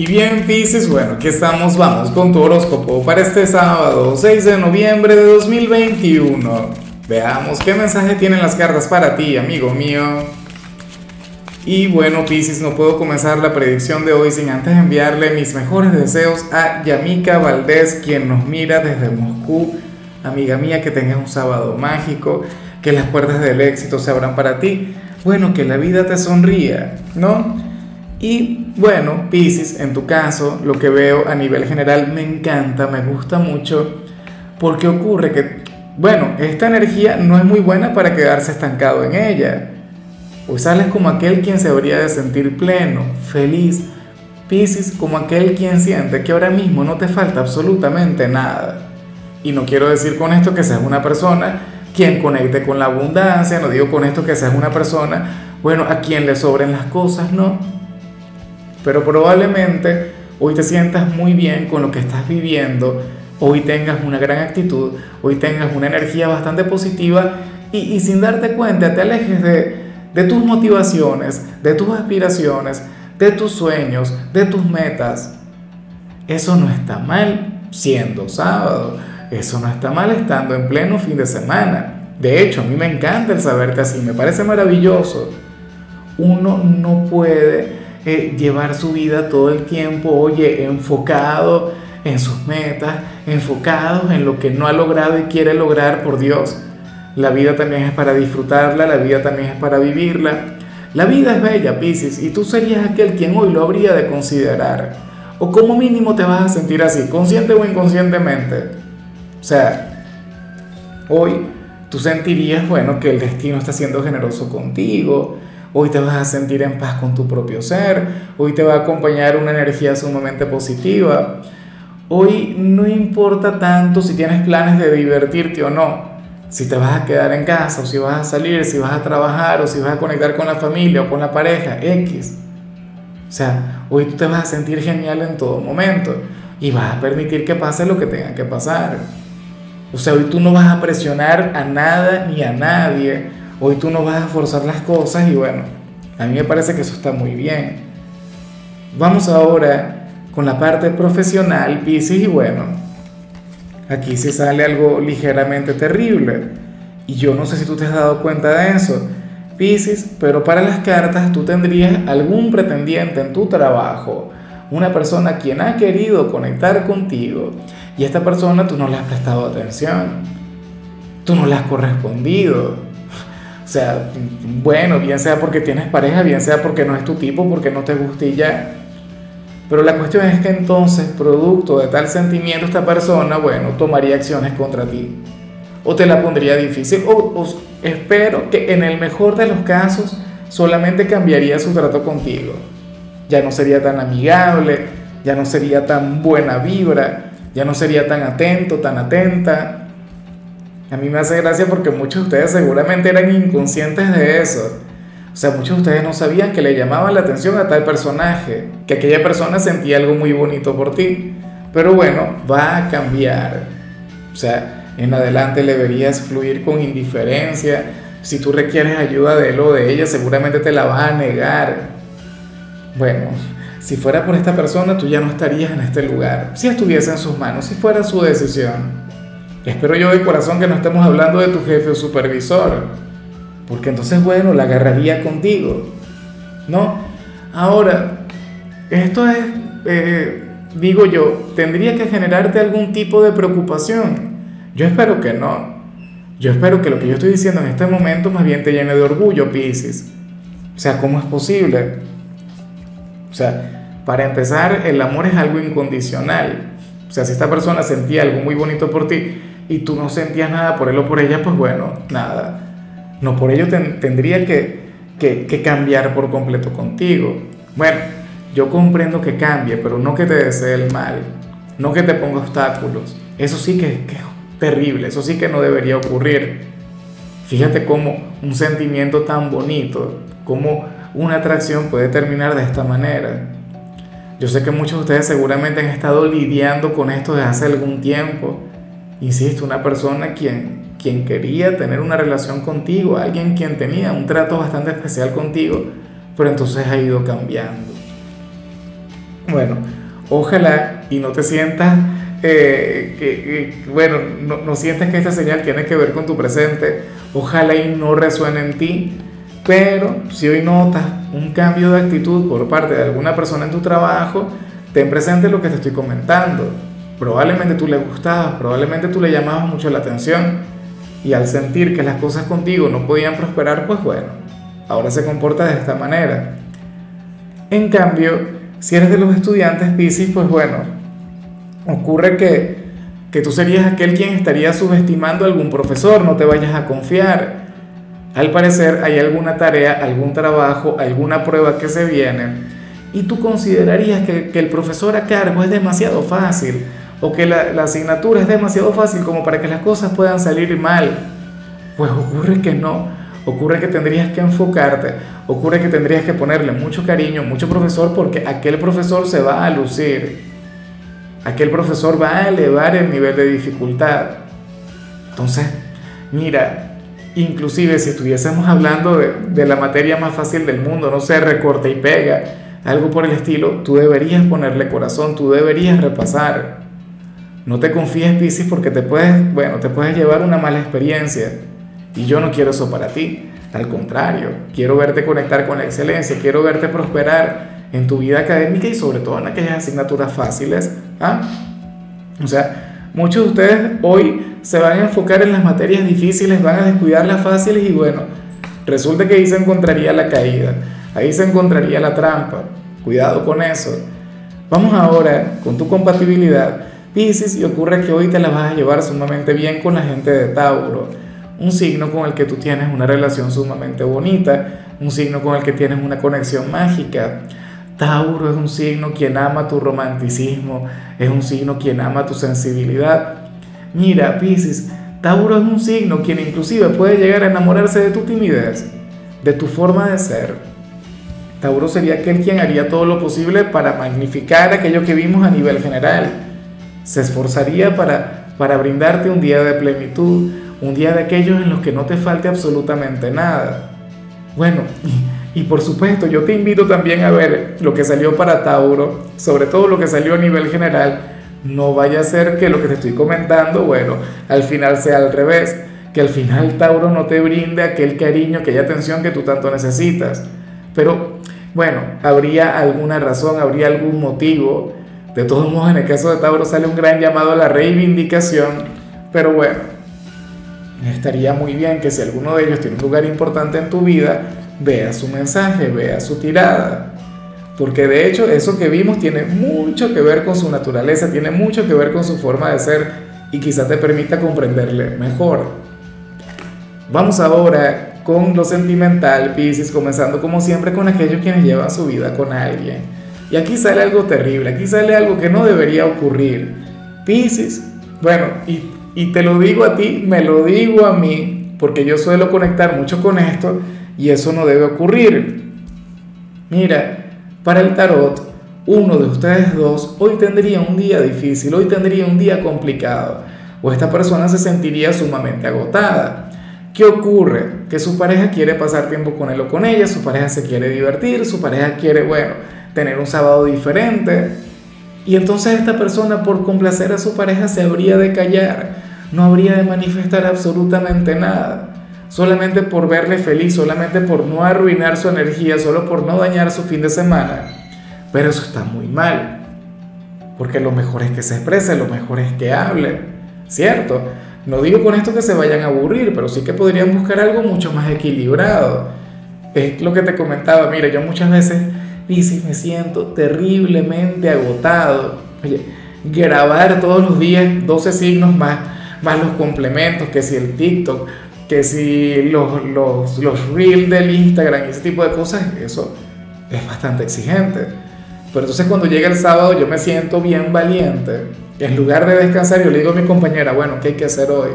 Y bien, Pisces, bueno, aquí estamos, vamos con tu horóscopo para este sábado, 6 de noviembre de 2021. Veamos qué mensaje tienen las cartas para ti, amigo mío. Y bueno, Pisces, no puedo comenzar la predicción de hoy sin antes enviarle mis mejores deseos a Yamika Valdés, quien nos mira desde Moscú. Amiga mía, que tengas un sábado mágico, que las puertas del éxito se abran para ti. Bueno, que la vida te sonría, ¿no? Y bueno, Pisces, en tu caso, lo que veo a nivel general me encanta, me gusta mucho, porque ocurre que, bueno, esta energía no es muy buena para quedarse estancado en ella. Hoy sales como aquel quien se habría de sentir pleno, feliz. Pisces, como aquel quien siente que ahora mismo no te falta absolutamente nada. Y no quiero decir con esto que seas una persona quien conecte con la abundancia, no digo con esto que seas una persona, bueno, a quien le sobren las cosas, no pero probablemente hoy te sientas muy bien con lo que estás viviendo, hoy tengas una gran actitud, hoy tengas una energía bastante positiva y, sin darte cuenta te alejes de, de tus motivaciones, de tus aspiraciones, de tus sueños, de tus metas. Eso no está mal siendo sábado, eso no está mal estando en pleno fin de semana. De hecho, a mí me encanta el saberte así, me parece maravilloso. Uno no puede eh, llevar su vida todo el tiempo, oye, enfocado en sus metas, enfocado en lo que no ha logrado y quiere lograr por Dios. La vida también es para disfrutarla, la vida también es para vivirla. La vida es bella, Pisces, y tú serías aquel quien hoy lo habría de considerar. O como mínimo te vas a sentir así, consciente o inconscientemente. O sea, hoy tú sentirías, bueno, que el destino está siendo generoso contigo, Hoy te vas a sentir en paz con tu propio ser. Hoy te va a acompañar una energía sumamente positiva. Hoy no importa tanto si tienes planes de divertirte o no. Si te vas a quedar en casa o si vas a salir, si vas a trabajar o si vas a conectar con la familia o con la pareja, X. O sea, hoy tú te vas a sentir genial en todo momento y vas a permitir que pase lo que tenga que pasar. O sea, hoy tú no vas a presionar a nada ni a nadie Hoy tú no vas a forzar las cosas y bueno, a mí me parece que eso está muy bien. Vamos ahora con la parte profesional, Pisces, y bueno, aquí se sale algo ligeramente terrible. Y yo no sé si tú te has dado cuenta de eso, Pisces, pero para las cartas tú tendrías algún pretendiente en tu trabajo, una persona quien ha querido conectar contigo y esta persona tú no le has prestado atención, tú no le has correspondido sea, bueno, bien sea porque tienes pareja, bien sea porque no es tu tipo, porque no te gusta y ya. Pero la cuestión es que entonces, producto de tal sentimiento, esta persona, bueno, tomaría acciones contra ti. O te la pondría difícil. O, espero que en el mejor de los casos solamente cambiaría su trato contigo. Ya no sería tan amigable, ya no sería tan buena vibra, ya no sería tan atento, tan atenta a mí me hace gracia porque muchos de ustedes seguramente eran inconscientes de eso. O sea, muchos de ustedes no sabían que le llamaban la atención a tal personaje, que aquella persona sentía algo muy bonito por ti. Pero bueno, va a cambiar. O sea, en adelante le verías fluir con indiferencia. Si tú requieres ayuda de él o de ella, seguramente te la va a negar. Bueno, si fuera por esta persona, tú ya no estarías en este lugar. Si estuviese en sus manos, si fuera su decisión. Espero yo de corazón que no estemos hablando de tu jefe o supervisor, porque entonces, bueno, la agarraría contigo, ¿no? Ahora, esto es, eh, digo yo, tendría que generarte algún tipo de preocupación. Yo espero que no. Yo espero que lo que yo estoy diciendo en este momento más bien te llene de orgullo, Pisces. O sea, ¿cómo es posible? O sea, para empezar, el amor es algo incondicional. O sea, si esta persona sentía algo muy bonito por ti, y tú no sentías nada por él o por ella, pues bueno, nada. No por ello tendría que, que, cambiar por completo contigo. Bueno, yo comprendo que cambie, pero no que te desee el mal, no que te ponga obstáculos. Eso sí que, que es terrible, eso sí que no debería ocurrir. Fíjate cómo un sentimiento tan bonito, cómo una atracción puede terminar de esta manera. Yo sé que muchos de ustedes seguramente han estado lidiando con esto desde hace algún tiempo insisto, una persona quien, quien quería tener una relación contigo, alguien quien tenía un trato bastante especial contigo, pero entonces ha ido cambiando. Bueno, ojalá y no te sientas, eh, que, bueno, no, sientas que esta señal tiene que ver con tu presente. Ojalá y no resuene en ti. Pero si hoy notas un cambio de actitud por parte de alguna persona en tu trabajo, ten presente lo que te estoy comentando. Probablemente tú le gustabas, probablemente tú le llamabas mucho la atención y al sentir que las cosas contigo no podían prosperar, pues bueno, ahora se comporta de esta manera. En cambio, si eres de los estudiantes Pisces, pues bueno, ocurre que, que tú serías aquel quien estaría subestimando a algún profesor, no te vayas a confiar. Al parecer hay alguna tarea, algún trabajo, alguna prueba que se viene y tú considerarías que, el profesor a cargo es demasiado fácil o que la, la, asignatura es demasiado fácil como para que las cosas puedan salir mal. Pues ocurre que no, ocurre que tendrías que enfocarte, ocurre que tendrías que ponerle mucho cariño, mucho profesor, porque aquel profesor se va a lucir, aquel profesor va a elevar el nivel de dificultad. Entonces, mira, inclusive si estuviésemos hablando de, de la materia más fácil del mundo, no sé, recorte y pega, algo por el estilo, tú deberías ponerle corazón, tú deberías repasar. No te confíes, Piscis, porque te puedes, bueno, te puedes llevar una mala experiencia. Y yo no quiero eso para ti. Al contrario, quiero verte conectar con la excelencia, quiero verte prosperar en tu vida académica y sobre todo en aquellas asignaturas fáciles. ¿ah? O sea, muchos de ustedes hoy se van a enfocar en las materias difíciles, van a descuidar las fáciles y bueno, resulta que ahí se encontraría la caída. Ahí se encontraría la trampa. Cuidado con eso. Vamos ahora con tu compatibilidad. Pisces, y ocurre que hoy te la vas a llevar sumamente bien con la gente de Tauro. Un signo con el que tú tienes una relación sumamente bonita, un signo con el que tienes una conexión mágica. Tauro es un signo quien ama tu romanticismo, es un signo quien ama tu sensibilidad. Mira, Pisces, Tauro es un signo quien inclusive puede llegar a enamorarse de tu timidez, de tu forma de ser Tauro sería aquel quien haría todo lo posible para magnificar aquello que vimos a nivel general. Se esforzaría para, para brindarte un día de plenitud, un día de aquellos en los que no te falte absolutamente nada. Bueno, y, y por supuesto yo te invito también a ver lo que salió para Tauro, sobre todo lo que salió a nivel general. No vaya a ser que lo que te estoy comentando, bueno, al final sea al revés, que al final Tauro no te brinde aquel cariño, aquella atención que tú tanto necesitas. Pero bueno, habría alguna razón, habría algún motivo. De todos modos, en el caso de Tauro sale un gran llamado a la reivindicación, pero bueno, estaría muy bien que si alguno de ellos tiene un lugar importante en tu vida, vea su mensaje, vea su tirada. Porque de hecho eso que vimos tiene mucho que ver con su naturaleza, tiene mucho que ver con su forma de ser y quizá te permita comprenderle mejor. Vamos ahora con lo sentimental, Pisces, comenzando como siempre con aquellos quienes llevan su vida con alguien. Y aquí sale algo terrible, aquí sale algo que no debería ocurrir. Pisces, bueno, y, y te lo digo a ti, me lo digo a mí, porque yo suelo conectar mucho con esto y eso no debe ocurrir. Mira, para el tarot, uno de ustedes dos hoy tendría un día difícil, hoy tendría un día complicado, o esta persona se sentiría sumamente agotada. ¿Qué ocurre? Que su pareja quiere pasar tiempo con él o con ella, su pareja se quiere divertir, su pareja quiere, bueno, tener un sábado diferente. Y entonces esta persona por complacer a su pareja se habría de callar, no habría de manifestar absolutamente nada, solamente por verle feliz, solamente por no arruinar su energía, solo por no dañar su fin de semana. Pero eso está muy mal, porque lo mejor es que se exprese, lo mejor es que hable, ¿cierto? No digo con esto que se vayan a aburrir, pero sí que podrían buscar algo mucho más equilibrado. Es lo que te comentaba, mira, yo muchas veces dices, me siento terriblemente agotado. Oye, grabar todos los días 12 signos más, más los complementos, que si el TikTok, que si los, los, los reels del Instagram y ese tipo de cosas, eso es bastante exigente. Pero entonces cuando llega el sábado yo me siento bien valiente en lugar de descansar, yo le digo a mi compañera, bueno, ¿qué hay que hacer hoy?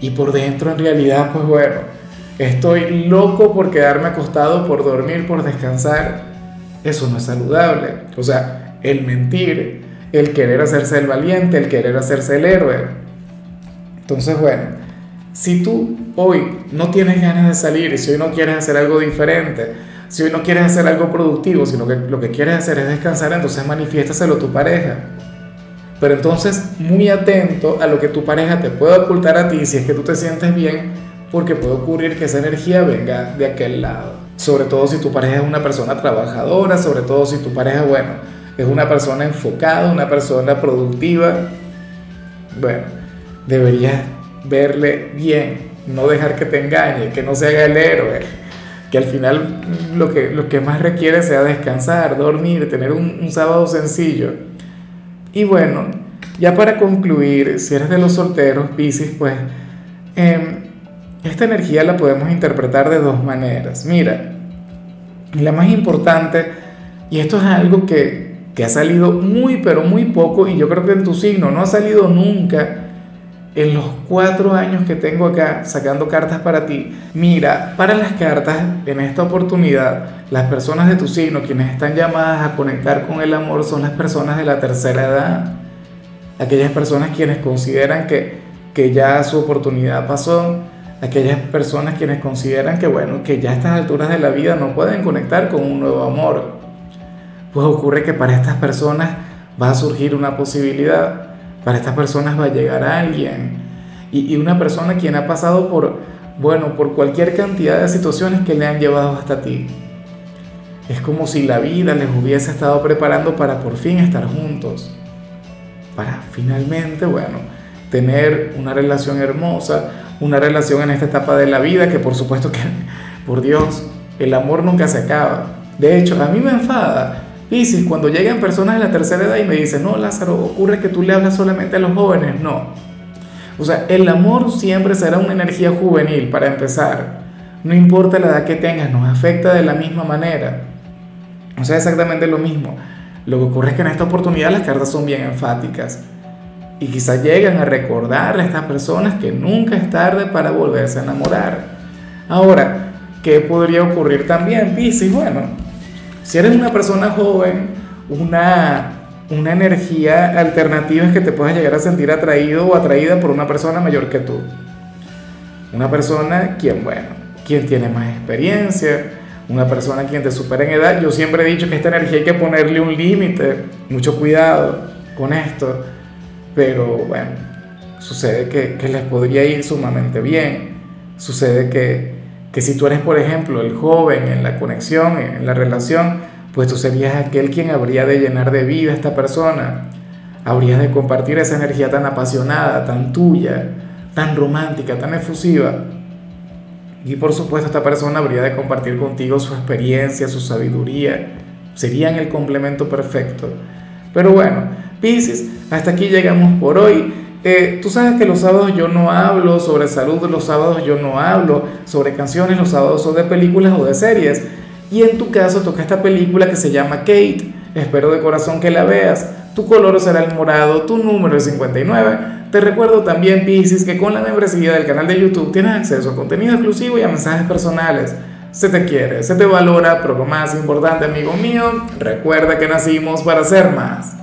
Y por dentro, en realidad, pues bueno, estoy loco por quedarme acostado, por dormir, por descansar. Eso no es saludable. O sea, el mentir, el querer hacerse el valiente, el querer hacerse el héroe. Entonces, bueno, si tú hoy no tienes ganas de salir si hoy no quieres hacer algo diferente, si hoy no quieres hacer algo productivo, sino que lo que quieres hacer es descansar, entonces manifiéstaselo a tu pareja. Pero entonces muy atento a lo que tu pareja te puede ocultar a ti si es que tú te sientes bien, porque puede ocurrir que esa energía venga de aquel lado. Sobre todo si tu pareja es una persona trabajadora, sobre todo si tu pareja, bueno, es una persona enfocada, una persona productiva. Bueno, deberías verle bien, no dejar que te engañe, que no se haga el héroe que al final lo que, lo que más requiere sea descansar, dormir, tener un, sábado sencillo. Y bueno, ya para concluir, si eres de los solteros, Pisces, pues em, esta energía la podemos interpretar de dos maneras. Mira, la más importante, y esto es algo que, que ha salido muy, pero muy poco, y yo creo que en tu signo no ha salido nunca, en los cuatro años que tengo acá sacando cartas para ti, mira, para las cartas, en esta oportunidad, las personas de tu signo, quienes están llamadas a conectar con el amor, son las personas de la tercera edad. Aquellas personas quienes consideran que, que ya su oportunidad pasó, aquellas personas quienes consideran que, bueno, que ya a estas alturas de la vida no pueden conectar con un nuevo amor. Pues ocurre que para estas personas va a surgir una posibilidad para estas personas va a llegar alguien. Y, una persona quien ha pasado por, bueno, por cualquier cantidad de situaciones que le han llevado hasta ti. Es como si la vida les hubiese estado preparando para por fin estar juntos. Para finalmente, bueno, tener una relación hermosa, una relación en esta etapa de la vida que por supuesto que, por Dios, el amor nunca se acaba. De hecho, a mí me enfada Piscis, cuando llegan personas de la tercera edad y me dicen, no, Lázaro, ocurre que tú le hablas solamente a los jóvenes. No. O sea, el amor siempre será una energía juvenil para empezar. No importa la edad que tengas, nos afecta de la misma manera. O sea, exactamente lo mismo. Lo que ocurre es que en esta oportunidad las cartas son bien enfáticas. Y quizás llegan a recordarle a estas personas que nunca es tarde para volverse a enamorar. Ahora, ¿qué podría ocurrir también, Piscis? Bueno, si eres una persona joven, una, una energía alternativa es que te puedas llegar a sentir atraído o atraída por una persona mayor que tú. Una persona quien, bueno, quien tiene más experiencia, una persona quien te supera en edad. Yo siempre he dicho que esta energía hay que ponerle un límite, mucho cuidado con esto, pero bueno, sucede que, les podría ir sumamente bien, sucede que que si tú eres, por ejemplo, el joven en la conexión, en la relación, pues tú serías aquel quien habría de llenar de vida a esta persona. Habrías de compartir esa energía tan apasionada, tan tuya, tan romántica, tan efusiva. Y por supuesto esta persona habría de compartir contigo su experiencia, su sabiduría. Serían el complemento perfecto. Pero bueno, Pisces, hasta aquí llegamos por hoy. Eh, tú sabes que los sábados yo no hablo sobre salud, los sábados yo no hablo sobre canciones, los sábados son de películas o de series. Y en tu caso toca esta película que se llama Kate. Espero de corazón que la veas. Tu color será el morado, tu número es 59. Te recuerdo también, Pisces, que con la membresía del canal de YouTube tienes acceso a contenido exclusivo y a mensajes personales. Se te quiere, se te valora, pero lo más importante, amigo mío, recuerda que nacimos para ser más.